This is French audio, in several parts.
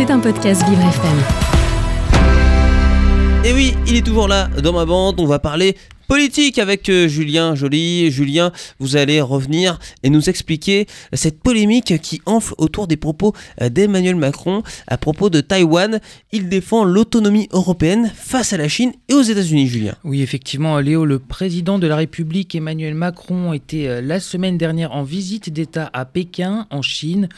C'est un podcast Vivre FM. Et oui, il est toujours là dans ma bande. On va parler politique avec euh, Julien Joly. Julien, vous allez revenir et nous expliquer cette polémique qui enfle autour des propos euh, d'Emmanuel Macron à propos de Taïwan. Il défend l'autonomie européenne face à la Chine et aux États-Unis, Julien. Oui, effectivement, Léo, le président de la République, Emmanuel Macron, était euh, la semaine dernière en visite d'État à Pékin, en Chine.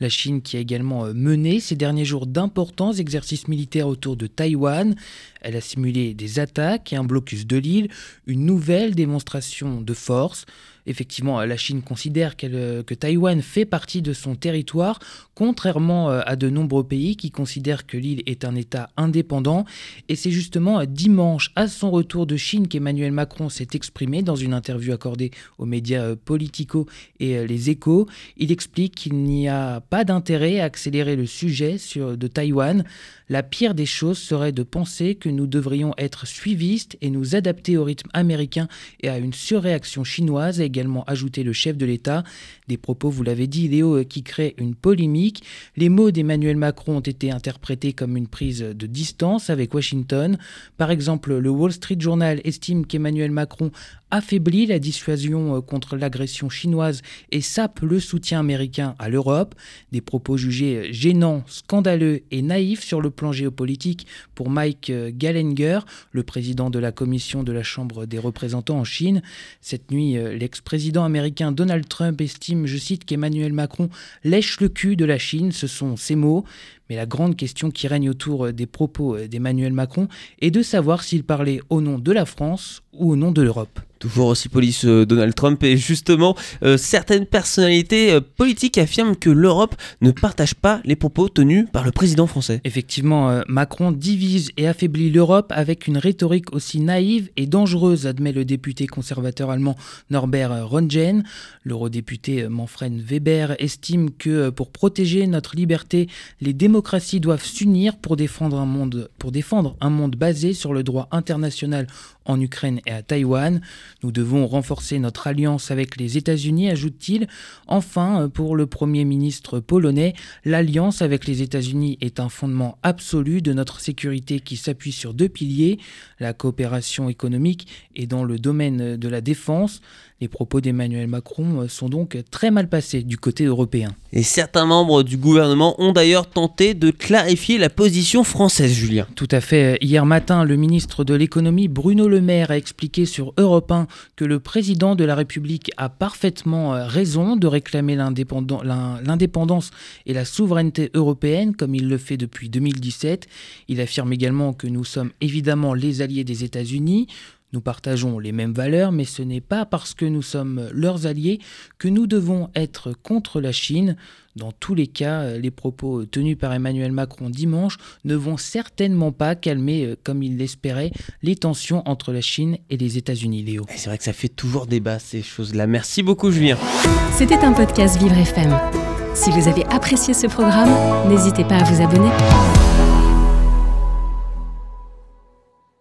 La Chine qui a également mené ces derniers jours d'importants exercices militaires autour de Taïwan. Elle a simulé des attaques et un blocus de l'île, une nouvelle démonstration de force. Effectivement, la Chine considère que Taïwan fait partie de son territoire, contrairement euh, à de nombreux pays qui considèrent que l'île est un État indépendant. Et c'est justement dimanche, à son retour de Chine, qu'Emmanuel Macron s'est exprimé dans une interview accordée aux médias euh, Politico et euh, Les Échos. Il explique qu'il n'y a pas d'intérêt à accélérer le sujet sur, de Taïwan. La pire des choses serait de penser que nous devrions être suivistes et nous adapter au rythme américain et à une surréaction chinoise, également ajouté le chef de l'État. Des propos, vous l'avez dit, Léo, qui créent une polémique. Les mots d'Emmanuel Macron ont été interprétés comme une prise de distance avec Washington. Par exemple, le Wall Street Journal estime qu'Emmanuel Macron affaiblit la dissuasion euh, contre l'agression chinoise et sape le soutien américain à l'Europe. Des propos jugés gênants, scandaleux et naïfs sur le plan géopolitique pour Mike euh, Gallenger, le président de la commission de la Chambre des représentants en Chine. Cette nuit, euh, l'ex-président américain Donald Trump estime, je cite, qu'Emmanuel Macron lèche le cul de la Chine. Ce sont ses mots. Mais la grande question qui règne autour des propos d'Emmanuel Macron est de savoir s'il parlait au nom de la France ou au nom de l'Europe. Toujours aussi police euh, Donald Trump et justement euh, certaines personnalités euh, politiques affirment que l'Europe ne partage pas les propos tenus par le président français. Effectivement, Macron divise et affaiblit l'Europe avec une rhétorique aussi naïve et dangereuse, admet le député conservateur allemand Norbert Röntgen. L'eurodéputé Manfred Weber estime que pour protéger notre liberté, les démocraties doivent s'unir pour défendre un monde pour défendre un monde basé sur le droit international en Ukraine et à Taïwan. Nous devons renforcer notre alliance avec les États-Unis, ajoute-t-il. Enfin, euh, pour le Premier ministre polonais, l'alliance avec les États-Unis est un fondement absolu de notre sécurité qui s'appuie sur deux piliers, la coopération économique et dans le domaine de la défense. Les propos d'Emmanuel Macron euh, sont donc très mal passés du côté européen. Et certains membres du gouvernement ont d'ailleurs tenté de clarifier la position française, Julien. Tout à fait. Hier matin, le ministre de l'économie Bruno Le Maire a expliqué sur Europe 1 que le président de la République a parfaitement euh, raison de réclamer l'indépendance et la souveraineté européenne comme il le fait depuis 2017. Il affirme également que nous sommes évidemment les alliés des États-Unis. Nous partageons les mêmes valeurs, mais ce n'est pas parce que nous sommes leurs alliés que nous devons être contre la Chine. Dans tous les cas, les propos tenus par Emmanuel Macron dimanche ne vont certainement pas calmer, euh, comme il l'espérait, les tensions entre la Chine et les États-Unis, Léo. C'est vrai que ça fait toujours débat ces choses-là. Merci beaucoup, Julien. C'était un podcast Vivre FM. Si vous avez apprécié ce programme, n'hésitez pas à vous abonner.